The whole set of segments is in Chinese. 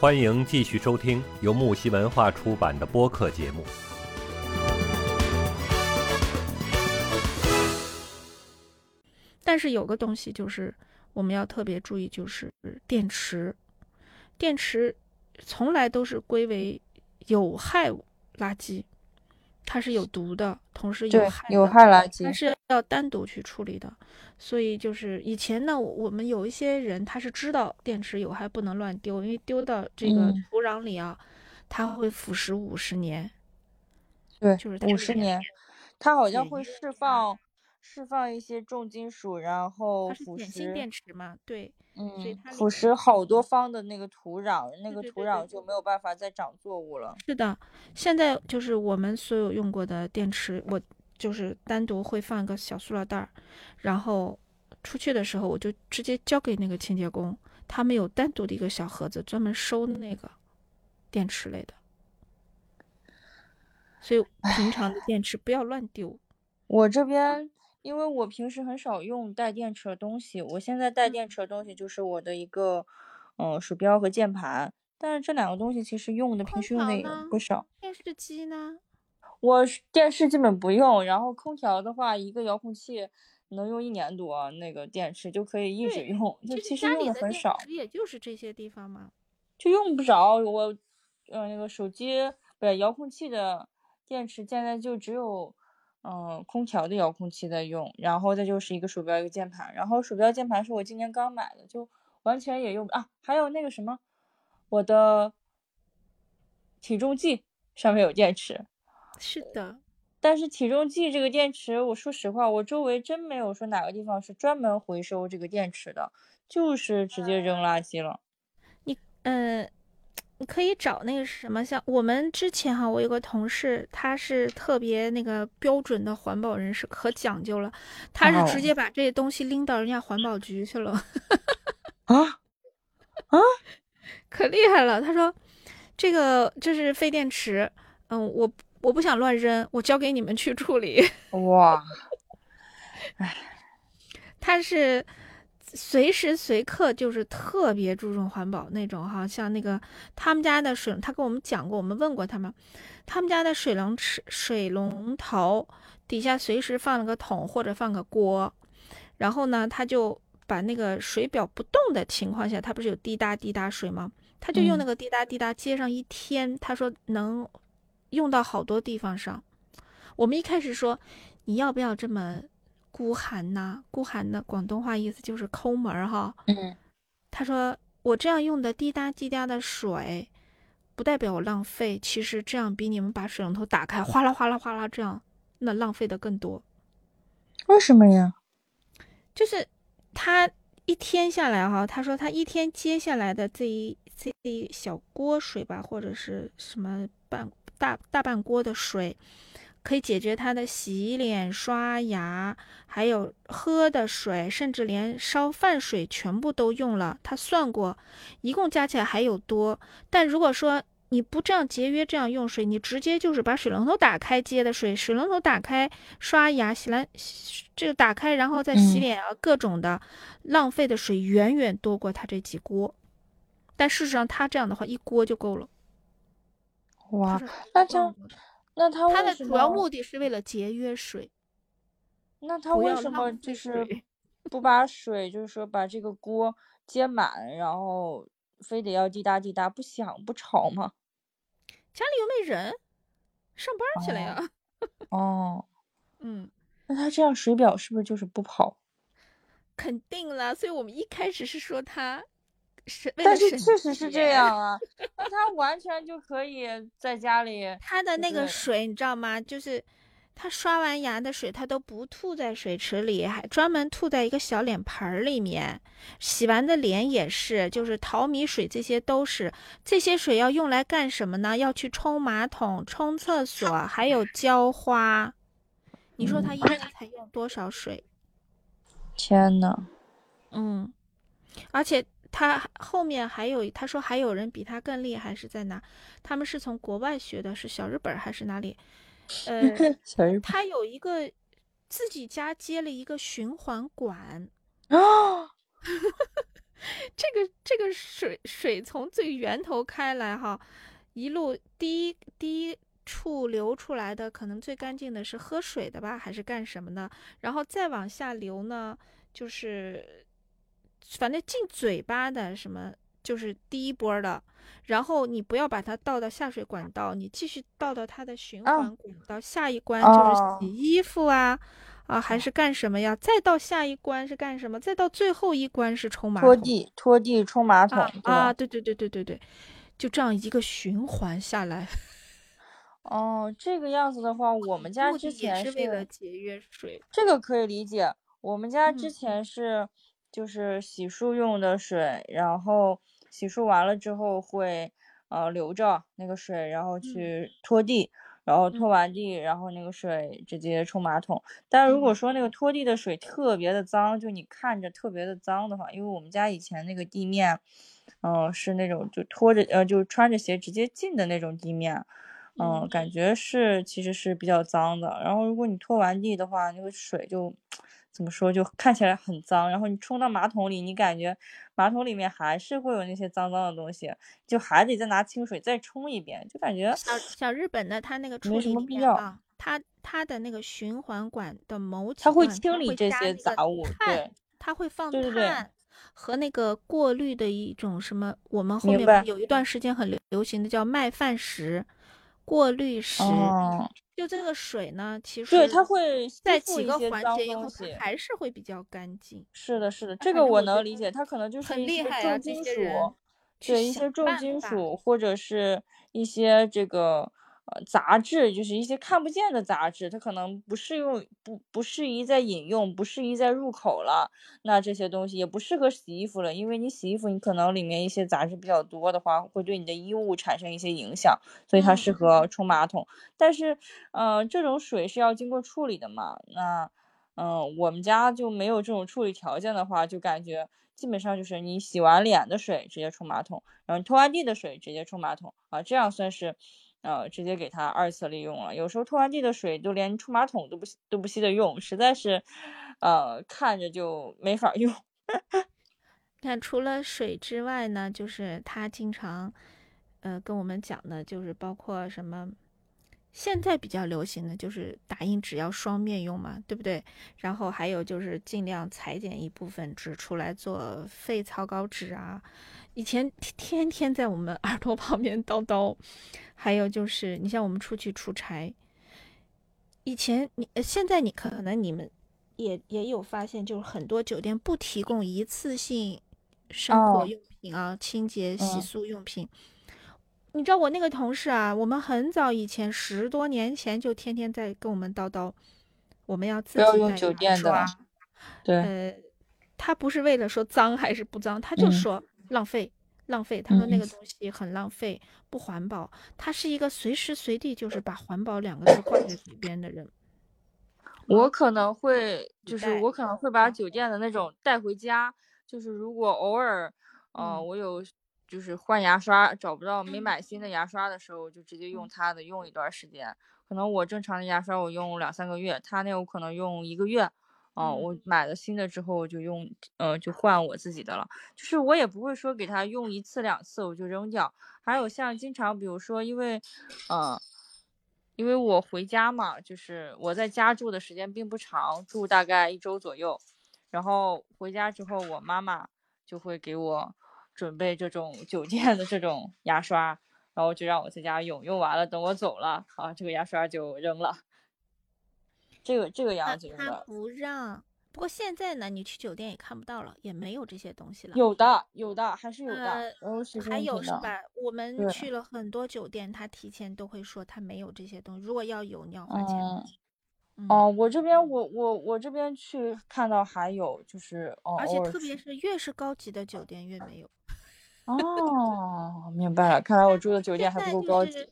欢迎继续收听由木西文化出版的播客节目。但是有个东西就是我们要特别注意，就是电池。电池从来都是归为有害垃圾，它是有毒的，同时有害有害垃圾，它是要单独去处理的。所以就是以前呢，我们有一些人他是知道电池有害不能乱丢，因为丢到这个土壤里啊，它会腐蚀五十年。对，就是五十年，它好像会释放释放一些重金属，然后腐蚀。锌电池嘛，对。嗯，腐蚀好多方的那个土壤，那个土壤就没有办法再长作物了。是的，现在就是我们所有用过的电池，我就是单独会放一个小塑料袋儿，然后出去的时候我就直接交给那个清洁工，他们有单独的一个小盒子专门收那个电池类的。所以平常的电池不要乱丢。我这边。因为我平时很少用带电池的东西，我现在带电池的东西就是我的一个，嗯，鼠标和键盘。但是这两个东西其实用的平时用的也不少。电视机呢？我电视基本不用，然后空调的话，一个遥控器能用一年多，那个电池就可以一直用。就其实用的很少。也就是这些地方嘛，就用不着我，呃，那个手机不是遥控器的电池，现在就只有。嗯，空调的遥控器在用，然后再就是一个鼠标一个键盘，然后鼠标键盘是我今年刚买的，就完全也用啊。还有那个什么，我的体重计上面有电池，是的。但是体重计这个电池，我说实话，我周围真没有说哪个地方是专门回收这个电池的，就是直接扔垃圾了。你嗯。你可以找那个什么，像我们之前哈，我有个同事，他是特别那个标准的环保人士，可讲究了，他是直接把这些东西拎到人家环保局去了。啊 啊，可厉害了！他说这个这是废电池，嗯，我我不想乱扔，我交给你们去处理。哇，哎，他是。随时随刻就是特别注重环保那种哈，像那个他们家的水，他跟我们讲过，我们问过他们，他们家的水龙池水龙头底下随时放了个桶或者放个锅，然后呢，他就把那个水表不动的情况下，他不是有滴答滴答水吗？他就用那个滴答滴答接上一天，他说能用到好多地方上。我们一开始说你要不要这么？孤寒呐，孤寒的广东话意思就是抠门儿哈。嗯，他说我这样用的滴答滴答的水，不代表我浪费，其实这样比你们把水龙头打开哗啦哗啦哗啦这样，那浪费的更多。为什么呀？就是他一天下来哈，他说他一天接下来的这一这一小锅水吧，或者是什么半大大半锅的水。可以解决他的洗脸、刷牙，还有喝的水，甚至连烧饭水全部都用了。他算过，一共加起来还有多。但如果说你不这样节约这样用水，你直接就是把水龙头打开接的水，水龙头打开刷牙、洗完这个打开然后再洗脸啊，各种的浪费的水远远多过他这几锅。但事实上他这样的话一锅就够了。哇，那这样。那他他的主要目的是为了节约水。那他为什么就是 不把水，就是说把这个锅接满，然后非得要滴答滴答，不响不吵吗？家里又没人，上班去了呀。哦，嗯，那他这样水表是不是就是不跑？肯定了，所以我们一开始是说他。但是确实是这样啊，那他完全就可以在家里。他的那个水你知道吗？就是他刷完牙的水，他都不吐在水池里，还专门吐在一个小脸盆里面。洗完的脸也是，就是淘米水，这些都是。这些水要用来干什么呢？要去冲马桶、冲厕所，还有浇花。你说他一天才用多少水？天呐，嗯，而且。他后面还有，他说还有人比他更厉害，是在哪？他们是从国外学的，是小日本还是哪里？呃，他有一个自己家接了一个循环管啊，这个这个水水从最源头开来哈，一路第一第一处流出来的可能最干净的是喝水的吧，还是干什么呢？然后再往下流呢，就是反正进嘴巴的什么就是第一波的。然后你不要把它倒到下水管道，你继续倒到它的循环管道，下一关就是洗衣服啊。啊，还是干什么呀？再到下一关是干什么？再到最后一关是冲马桶、拖地、拖地、冲马桶啊！对对对对对对，就这样一个循环下来。哦，这个样子的话，我们家之前是为了节约水，这个可以理解。我们家之前是就是洗漱用的水，然后洗漱完了之后会呃留着那个水，然后去拖地。然后拖完地，然后那个水直接冲马桶。但如果说那个拖地的水特别的脏，就你看着特别的脏的话，因为我们家以前那个地面，嗯，是那种就拖着呃就穿着鞋直接进的那种地面，嗯，感觉是其实是比较脏的。然后如果你拖完地的话，那个水就。怎么说就看起来很脏，然后你冲到马桶里，你感觉马桶里面还是会有那些脏脏的东西，就还得再拿清水再冲一遍，就感觉小小日本的它那个没什么必要。它它的那个循环管的某几它会清理这些杂物，对，它会放碳和那个过滤的一种什么，我们后面有一段时间很流流行的叫麦饭石过滤石。就这个水呢，其实对它会在几个环节以后还是会比较干净。是的，是的，这个我能理解，它可能就是一些重金属，对一些重金属或者是一些这个。杂质就是一些看不见的杂质，它可能不适用，不不适宜再饮用，不适宜再入口了。那这些东西也不适合洗衣服了，因为你洗衣服，你可能里面一些杂质比较多的话，会对你的衣物产生一些影响，所以它适合冲马桶。但是，呃，这种水是要经过处理的嘛？那，嗯，我们家就没有这种处理条件的话，就感觉基本上就是你洗完脸的水直接冲马桶，然后你拖完地的水直接冲马桶啊，这样算是。呃，直接给它二次利用了。有时候拖完地的水都连冲马桶都不都不稀得用，实在是，呃，看着就没法用。看，除了水之外呢，就是他经常，呃，跟我们讲的，就是包括什么，现在比较流行的就是打印纸要双面用嘛，对不对？然后还有就是尽量裁剪一部分纸出来做废草稿纸啊。以前天天在我们耳朵旁边叨叨，还有就是，你像我们出去出差，以前你现在你可能你们也也有发现，就是很多酒店不提供一次性生活用品啊，清洁洗漱用品。你知道我那个同事啊，我们很早以前十多年前就天天在跟我们叨叨，我们要自己用酒店的，对，呃，他不是为了说脏还是不脏，他就说。浪费，浪费。他说那个东西很浪费，不环保。他是一个随时随地就是把环保两个字挂在嘴边的人。我可能会，就是我可能会把酒店的那种带回家。就是如果偶尔，呃，我有就是换牙刷找不到没买新的牙刷的时候，就直接用他的用一段时间。可能我正常的牙刷我用两三个月，他那我可能用一个月。哦，我买了新的之后就用，呃，就换我自己的了。就是我也不会说给它用一次两次我就扔掉。还有像经常，比如说，因为，呃，因为我回家嘛，就是我在家住的时间并不长，住大概一周左右。然后回家之后，我妈妈就会给我准备这种酒店的这种牙刷，然后就让我在家用，用完了等我走了，啊，这个牙刷就扔了。这个这个样子的，他不让。不过现在呢，你去酒店也看不到了，也没有这些东西了。有的，有的，还是有的。还有是吧？我们去了很多酒店，他提前都会说他没有这些东西。如果要有，你要花钱。哦，我这边我我我这边去看到还有就是，而且特别是越是高级的酒店越没有。哦，明白了，看来我住的酒店还不够高级。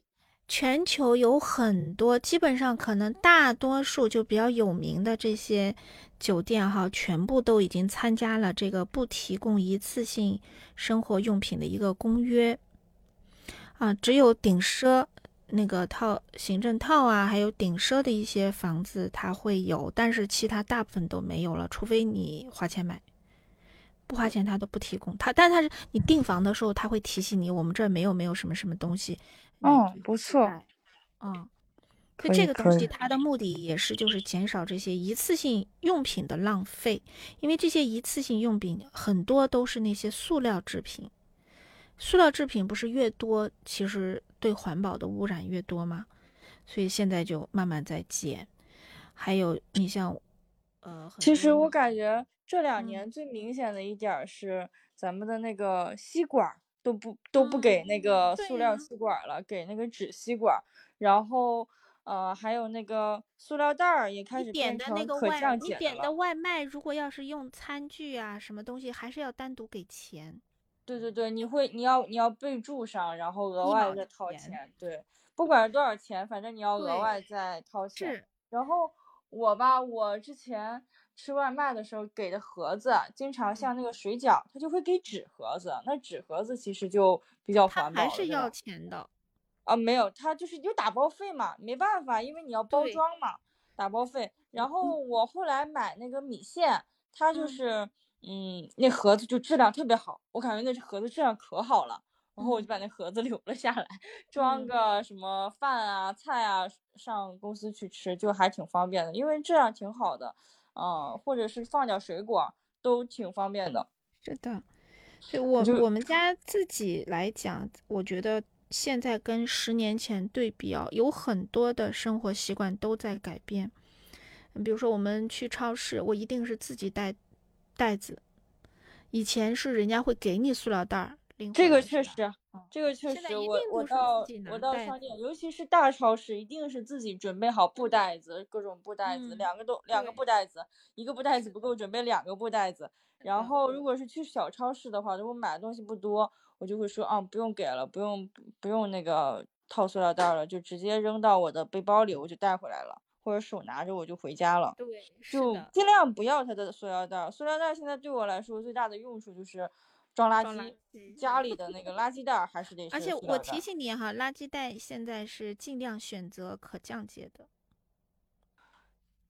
全球有很多，基本上可能大多数就比较有名的这些酒店哈，全部都已经参加了这个不提供一次性生活用品的一个公约啊。只有顶奢那个套行政套啊，还有顶奢的一些房子它会有，但是其他大部分都没有了，除非你花钱买。不花钱他都不提供。他，但他是你订房的时候，他会提醒你，我们这儿没有没有什么什么东西。嗯，不错。嗯，就这个东西，它的目的也是就是减少这些一次性用品的浪费，因为这些一次性用品很多都是那些塑料制品，塑料制品不是越多，其实对环保的污染越多吗？所以现在就慢慢在减。还有你像，呃，其实我感觉。这两年最明显的一点是，咱们的那个吸管都不都不给那个塑料吸管了，给那个纸吸管。然后，呃，还有那个塑料袋儿也开始变成可降解了。你点的外卖，如果要是用餐具啊，什么东西，还是要单独给钱。对对对，你会你要你要备注上，然后额外再掏钱。对，不管是多少钱，反正你要额外再掏钱。然后我吧，我之前。吃外卖的时候给的盒子，经常像那个水饺，他就会给纸盒子。那纸盒子其实就比较环保。还是要钱的啊？没有，他就是有打包费嘛，没办法，因为你要包装嘛，打包费。然后我后来买那个米线，它就是，嗯，那盒子就质量特别好，我感觉那盒子质量可好了。然后我就把那盒子 留了下来，装个什么饭啊、菜啊，上公司去吃就还挺方便的，因为这样挺好的。嗯，或者是放点水果都挺方便的。是的，就我我们家自己来讲，我觉得现在跟十年前对比啊，有很多的生活习惯都在改变。比如说，我们去超市，我一定是自己带袋子，以前是人家会给你塑料袋儿。这个确实，这个确实，我我到我到商店，尤其是大超市，一定是自己准备好布袋子，各种布袋子，两个都两个布袋子，一个布袋子不够，准备两个布袋子。然后如果是去小超市的话，如果买的东西不多，我就会说啊，不用给了，不用不用那个套塑料袋了，就直接扔到我的背包里，我就带回来了，或者手拿着我就回家了。对，就尽量不要它的塑料袋。塑料袋现在对我来说最大的用处就是。装垃圾，家里的那个垃圾袋还是得。而且我提醒你哈，垃圾袋现在是尽量选择可降解的。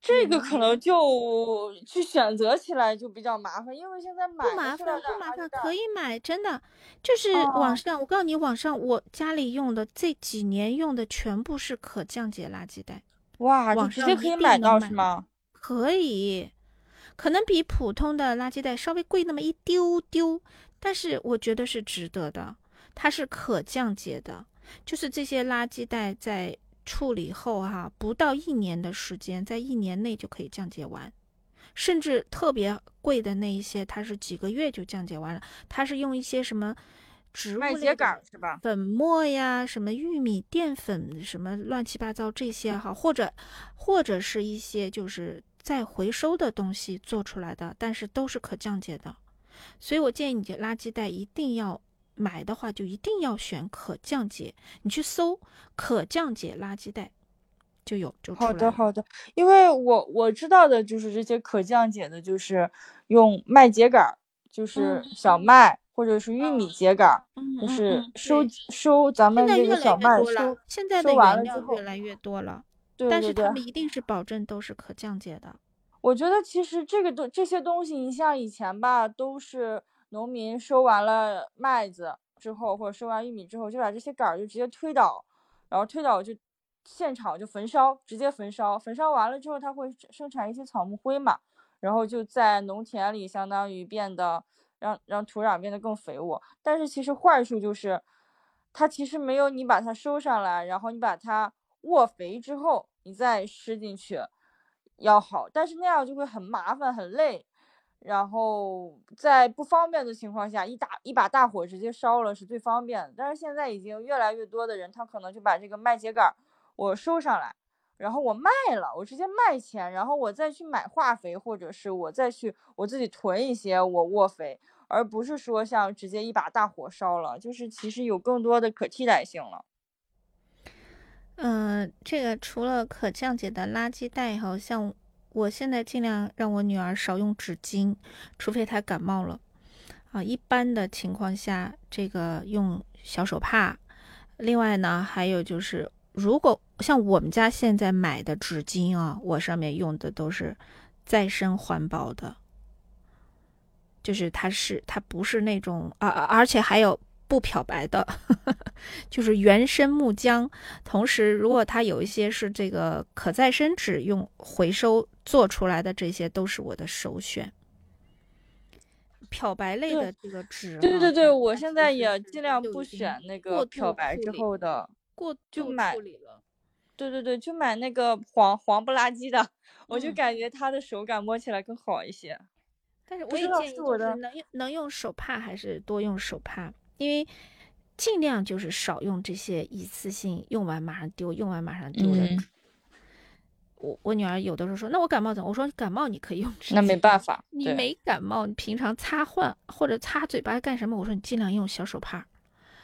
这个可能就去选择起来就比较麻烦，因为现在买不麻烦不麻烦，可以买，真的就是网上，我告诉你，网上我家里用的这几年用的全部是可降解垃圾袋。哇，直接可以买到是吗？可以，可能比普通的垃圾袋稍微贵那么一丢丢。但是我觉得是值得的，它是可降解的，就是这些垃圾袋在处理后哈，不到一年的时间，在一年内就可以降解完，甚至特别贵的那一些，它是几个月就降解完了。它是用一些什么植物秸秆是吧？粉末呀，什么玉米淀粉，什么乱七八糟这些哈，或者或者是一些就是再回收的东西做出来的，但是都是可降解的。所以，我建议你的垃圾袋一定要买的话，就一定要选可降解。你去搜可降解垃圾袋，就有就好的好的。因为我我知道的就是这些可降解的，就是用麦秸秆，就是小麦或者是玉米秸秆，就是收收咱们这个小麦收现在的原料越来越多了，但是他们一定是保证都是可降解的。我觉得其实这个东这些东西，你像以前吧，都是农民收完了麦子之后，或者收完玉米之后，就把这些杆儿就直接推倒，然后推倒就现场就焚烧，直接焚烧。焚烧完了之后，它会生产一些草木灰嘛，然后就在农田里相当于变得让让土壤变得更肥沃。但是其实坏处就是，它其实没有你把它收上来，然后你把它握肥之后，你再施进去。要好，但是那样就会很麻烦很累，然后在不方便的情况下，一打一把大火直接烧了是最方便的。但是现在已经越来越多的人，他可能就把这个麦秸秆我收上来，然后我卖了，我直接卖钱，然后我再去买化肥，或者是我再去我自己囤一些我沃肥，而不是说像直接一把大火烧了，就是其实有更多的可替代性了。嗯，这个除了可降解的垃圾袋，好像我现在尽量让我女儿少用纸巾，除非她感冒了啊。一般的情况下，这个用小手帕。另外呢，还有就是，如果像我们家现在买的纸巾啊，我上面用的都是再生环保的，就是它是它不是那种啊，而且还有不漂白的，就是原生木浆。同时，如果它有一些是这个可再生纸用回收做出来的，这些都是我的首选。漂白类的这个纸，对对对，我现在也尽量不选那个漂白之后的，过就买。对对对，就买那个黄黄不拉几的，我就感觉它的手感摸起来更好一些。但是我也建议，就是能用能用手帕还是多用手帕，因为尽量就是少用这些一次性用完马上丢、用完马上丢的。我我女儿有的时候说：“那我感冒怎么？”我说：“感冒你可以用纸巾。”那没办法，你没感冒，你平常擦换或者擦嘴巴干什么？我说你尽量用小手帕。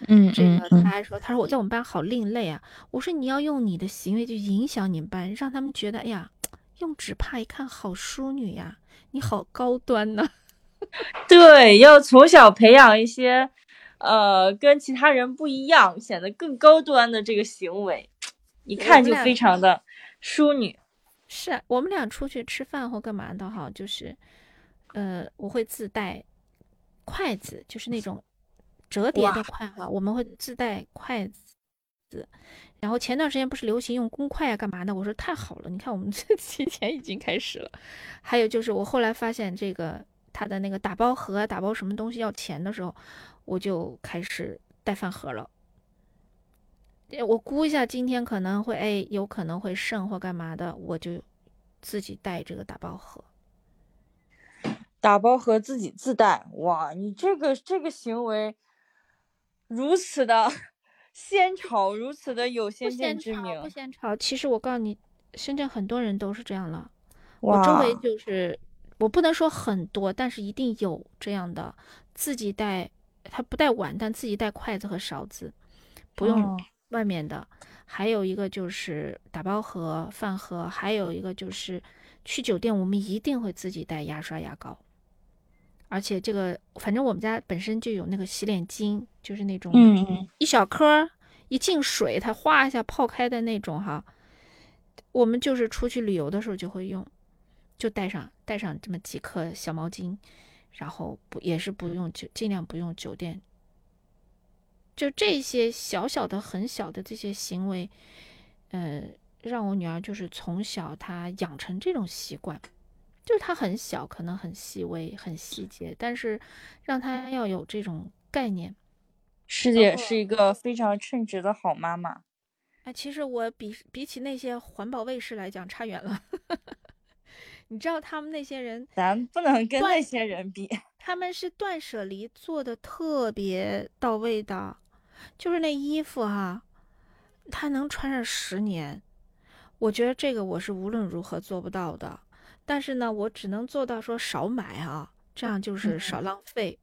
嗯，这个他还说：“他说我在我们班好另类啊。”我说：“你要用你的行为去影响你们班，让他们觉得，哎呀，用纸帕一看好淑女呀，你好高端呢。”对，要从小培养一些，呃，跟其他人不一样，显得更高端的这个行为，一看就非常的淑女。是啊，我们俩出去吃饭或干嘛的哈，就是，呃，我会自带筷子，就是那种折叠的筷哈，我们会自带筷子。然后前段时间不是流行用公筷啊，干嘛的？我说太好了，你看我们 这提前已经开始了。还有就是我后来发现这个他的那个打包盒、打包什么东西要钱的时候，我就开始带饭盒了。我估一下，今天可能会哎，有可能会剩或干嘛的，我就自己带这个打包盒。打包盒自己自带，哇，你这个这个行为如此的先潮，如此的有先见之明。不先潮，其实我告诉你，深圳很多人都是这样了。我周围就是，我不能说很多，但是一定有这样的，自己带，他不带碗，但自己带筷子和勺子，不用。外面的，还有一个就是打包盒、饭盒，还有一个就是去酒店，我们一定会自己带牙刷、牙膏。而且这个，反正我们家本身就有那个洗脸巾，就是那种一小颗一进水它哗一下泡开的那种哈。我们就是出去旅游的时候就会用，就带上带上这么几颗小毛巾，然后不也是不用酒，尽量不用酒店。就这些小小的、很小的这些行为，呃，让我女儿就是从小她养成这种习惯，就是她很小，可能很细微、很细节，但是让她要有这种概念。师姐是一个非常称职的好妈妈。哎，其实我比比起那些环保卫士来讲差远了。你知道他们那些人，咱不能跟那些人比。他们是断舍离做的特别到位的。就是那衣服哈，他能穿上十年，我觉得这个我是无论如何做不到的。但是呢，我只能做到说少买啊，这样就是少浪费。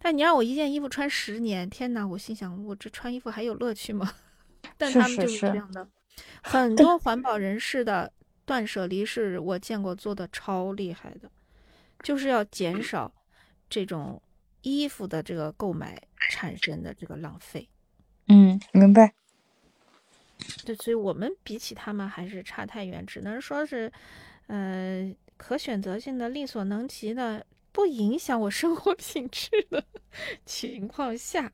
但你让我一件衣服穿十年，天哪！我心想，我这穿衣服还有乐趣吗？但他们就是这样的。很多环保人士的断舍离是我见过做的超厉害的，就是要减少这种衣服的这个购买产生的这个浪费。嗯，明白。对，所以我们比起他们还是差太远，只能说是，呃，可选择性的、力所能及的、不影响我生活品质的 情况下，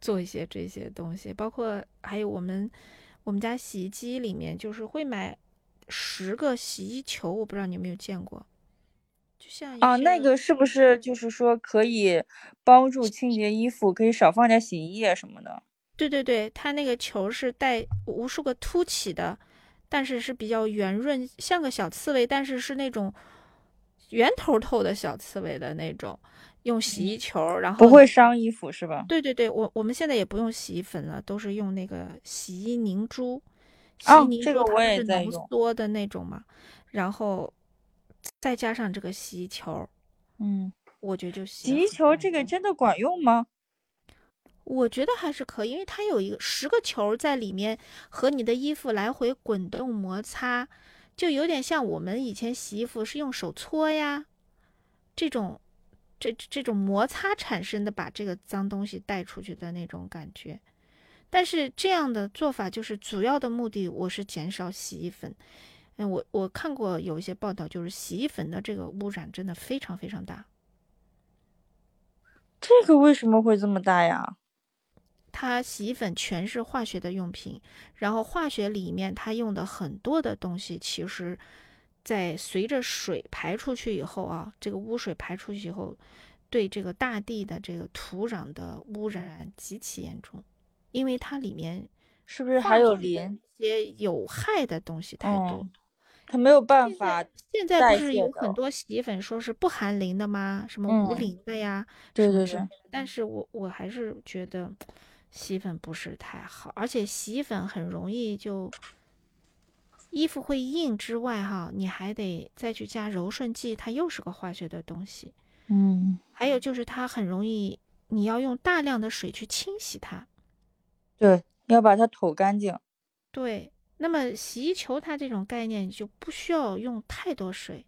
做一些这些东西。包括还有我们我们家洗衣机里面，就是会买十个洗衣球，我不知道你有没有见过。就像啊，那个是不是就是说可以帮助清洁衣服，可以少放点洗衣液什么的？对对对，它那个球是带无数个凸起的，但是是比较圆润，像个小刺猬，但是是那种圆头头的小刺猬的那种。用洗衣球，然后不会伤衣服是吧？对对对，我我们现在也不用洗衣粉了，都是用那个洗衣凝珠。哦，这个我也在用。浓缩的那种嘛，然后再加上这个洗衣球，嗯，我觉得就洗衣球这个真的管用吗？我觉得还是可以，因为它有一个十个球在里面，和你的衣服来回滚动摩擦，就有点像我们以前洗衣服是用手搓呀，这种这这种摩擦产生的把这个脏东西带出去的那种感觉。但是这样的做法就是主要的目的，我是减少洗衣粉。嗯，我我看过有一些报道，就是洗衣粉的这个污染真的非常非常大。这个为什么会这么大呀？它洗衣粉全是化学的用品，然后化学里面它用的很多的东西，其实，在随着水排出去以后啊，这个污水排出去以后，对这个大地的这个土壤的污染极其严重，因为它里面是不是还有磷？一些有害的东西太多。它没有办法。现在不是有很多洗衣粉说是不含磷的吗？什么无磷的呀？对对对。但是我我还是觉得洗衣粉不是太好，而且洗衣粉很容易就衣服会硬之外，哈，你还得再去加柔顺剂，它又是个化学的东西。嗯。还有就是它很容易，你要用大量的水去清洗它。对，要把它抖干净。对。那么洗衣球它这种概念就不需要用太多水，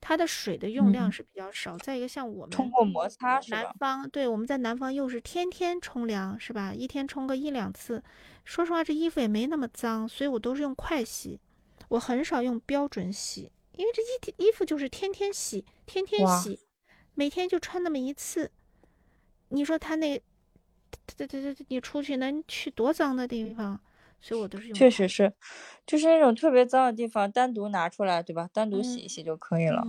它的水的用量是比较少。再一个，像我们通过摩擦南方对，我们在南方又是天天冲凉，是吧？一天冲个一两次。说实话，这衣服也没那么脏，所以我都是用快洗，我很少用标准洗，因为这衣衣服就是天天洗，天天洗，每天就穿那么一次。你说它那，这这这，你出去能去多脏的地方？所以我都是用，确实是，就是那种特别脏的地方，单独拿出来，对吧？单独洗一洗就可以了。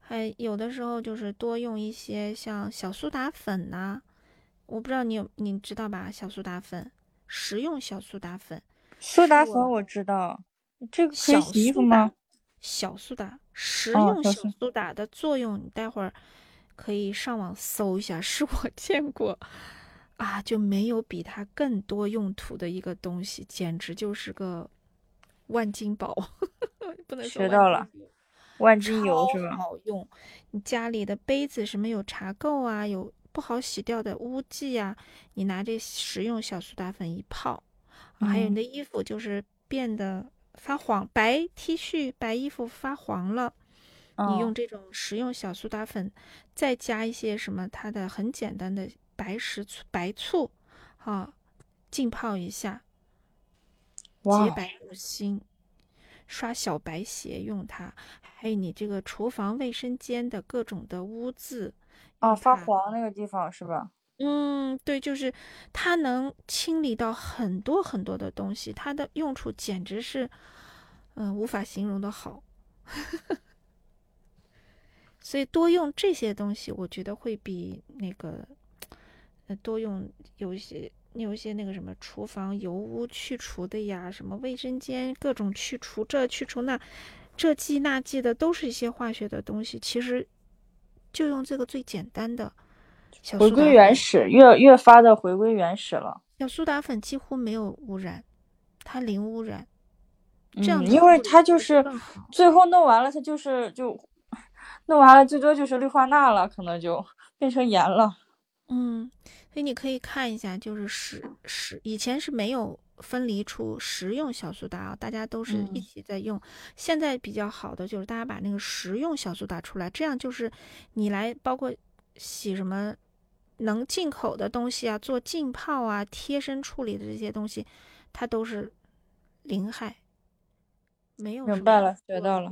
还有的时候就是多用一些像小苏打粉呐，我不知道你有你知道吧？小苏打粉，食用小苏打粉。苏打粉我知道，这个可以洗衣服吗？小苏打，食用小苏打的作用，你待会儿可以上网搜一下，是我 见过。啊，就没有比它更多用途的一个东西，简直就是个万金宝。不能学到了，万金油是吧？好用。你家里的杯子什么有茶垢啊，有不好洗掉的污迹啊，你拿这食用小苏打粉一泡，还有你的衣服就是变得发黄，白 T 恤、白衣服发黄了，你用这种食用小苏打粉，再加一些什么，它的很简单的。白石醋、白醋，哈，浸泡一下，洁白如新。刷小白鞋用它，还有你这个厨房卫生间的各种的污渍，啊，发黄那个地方是吧？嗯，对，就是它能清理到很多很多的东西，它的用处简直是，嗯，无法形容的好。所以多用这些东西，我觉得会比那个。多用有一些有一些那个什么厨房油污去除的呀，什么卫生间各种去除这去除那，这剂那剂的都是一些化学的东西。其实就用这个最简单的，回归原始，越越发的回归原始了。小苏打粉几乎没有污染，它零污染。这样，因为它就是最后弄完了，它就是就 弄完了，最多就是氯化钠了，可能就变成盐了。嗯。所以你可以看一下，就是食食以前是没有分离出食用小苏打啊，大家都是一起在用。现在比较好的就是大家把那个食用小苏打出来，这样就是你来包括洗什么能进口的东西啊，做浸泡啊、贴身处理的这些东西，它都是零害，没有。明白了，学到了。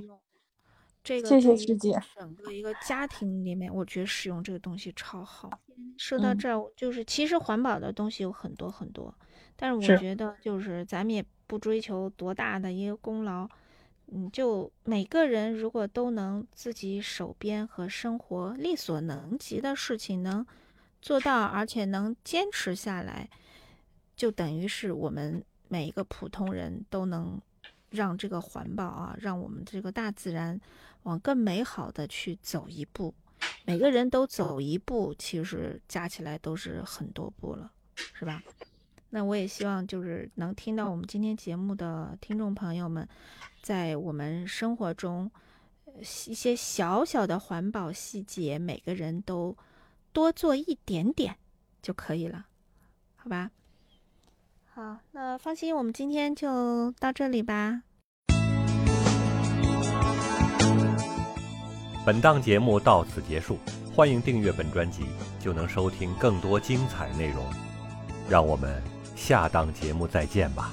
这个谢谢师姐。整个一个家庭里面，我觉得使用这个东西超好。说到这儿，就是其实环保的东西有很多很多，但是我觉得就是咱们也不追求多大的一个功劳，嗯，就每个人如果都能自己手边和生活力所能及的事情能做到，而且能坚持下来，就等于是我们每一个普通人都能让这个环保啊，让我们这个大自然。往更美好的去走一步，每个人都走一步，其实加起来都是很多步了，是吧？那我也希望就是能听到我们今天节目的听众朋友们，在我们生活中一些小小的环保细节，每个人都多做一点点就可以了，好吧？好，那放心，我们今天就到这里吧。本档节目到此结束，欢迎订阅本专辑，就能收听更多精彩内容。让我们下档节目再见吧。